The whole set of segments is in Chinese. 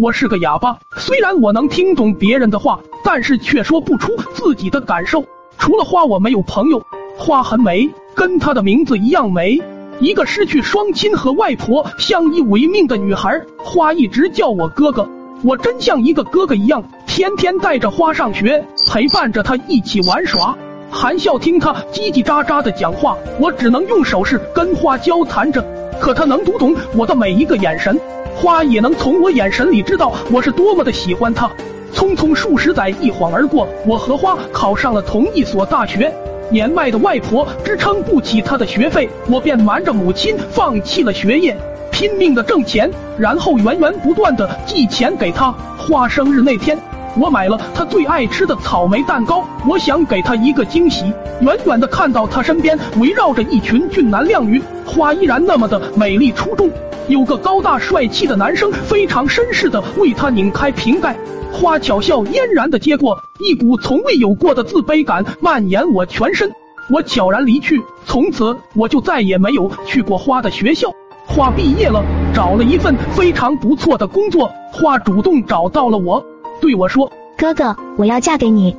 我是个哑巴，虽然我能听懂别人的话，但是却说不出自己的感受。除了花，我没有朋友。花很美，跟她的名字一样美。一个失去双亲和外婆相依为命的女孩，花一直叫我哥哥。我真像一个哥哥一样，天天带着花上学，陪伴着她一起玩耍，含笑听她叽叽喳喳的讲话。我只能用手势跟花交谈着，可她能读懂我的每一个眼神。花也能从我眼神里知道我是多么的喜欢她。匆匆数十载一晃而过，我和花考上了同一所大学。年迈的外婆支撑不起她的学费，我便瞒着母亲放弃了学业，拼命的挣钱，然后源源不断的寄钱给她。花生日那天，我买了她最爱吃的草莓蛋糕，我想给她一个惊喜。远远的看到她身边围绕着一群俊男靓女，花依然那么的美丽出众。有个高大帅气的男生非常绅士的为她拧开瓶盖，花巧笑嫣然的接过，一股从未有过的自卑感蔓延我全身。我悄然离去，从此我就再也没有去过花的学校。花毕业了，找了一份非常不错的工作。花主动找到了我，对我说：“哥哥，我要嫁给你。”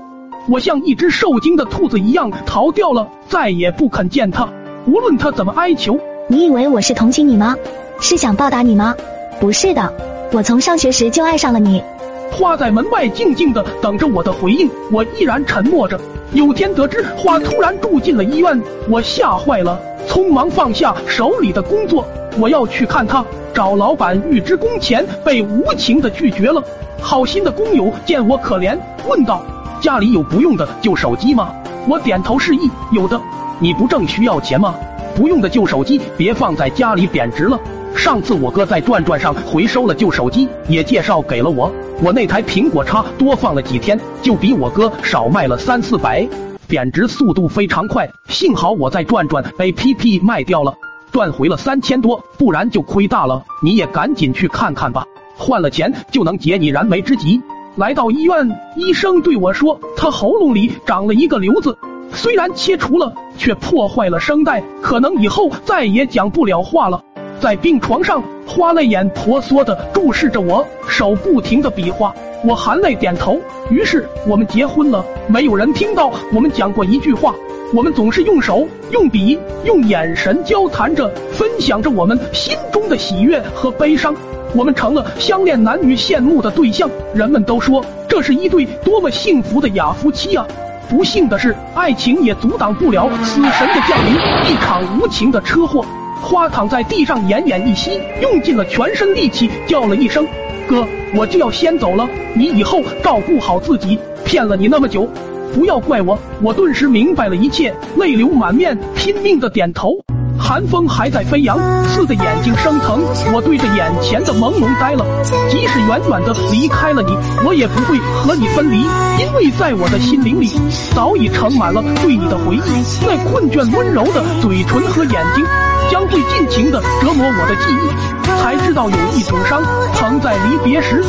我像一只受惊的兔子一样逃掉了，再也不肯见他。无论他怎么哀求，你以为我是同情你吗？是想报答你吗？不是的，我从上学时就爱上了你。花在门外静静的等着我的回应，我依然沉默着。有天得知花突然住进了医院，我吓坏了，匆忙放下手里的工作，我要去看她。找老板预支工钱，被无情的拒绝了。好心的工友见我可怜，问道：“家里有不用的旧手机吗？”我点头示意：“有的。”你不正需要钱吗？不用的旧手机别放在家里贬值了。上次我哥在转转上回收了旧手机，也介绍给了我。我那台苹果叉多放了几天，就比我哥少卖了三四百，贬值速度非常快。幸好我在转转 APP 卖掉了，赚回了三千多，不然就亏大了。你也赶紧去看看吧，换了钱就能解你燃眉之急。来到医院，医生对我说，他喉咙里长了一个瘤子，虽然切除了，却破坏了声带，可能以后再也讲不了话了。在病床上，花泪眼婆娑的注视着我，手不停的比划，我含泪点头。于是我们结婚了。没有人听到我们讲过一句话，我们总是用手、用笔、用眼神交谈着，分享着我们心中的喜悦和悲伤。我们成了相恋男女羡慕的对象，人们都说这是一对多么幸福的哑夫妻啊！不幸的是，爱情也阻挡不了死神的降临，一场无情的车祸。花躺在地上，奄奄一息，用尽了全身力气，叫了一声：“哥，我就要先走了，你以后照顾好自己。骗了你那么久，不要怪我。”我顿时明白了一切，泪流满面，拼命的点头。寒风还在飞扬，刺的眼睛生疼。我对着眼前的朦胧呆了。即使远远的离开了你，我也不会和你分离，因为在我的心灵里，早已盛满了对你的回忆。那困倦温柔的嘴唇和眼睛。将会尽情的折磨我的记忆，才知道有一种伤，疼在离别时。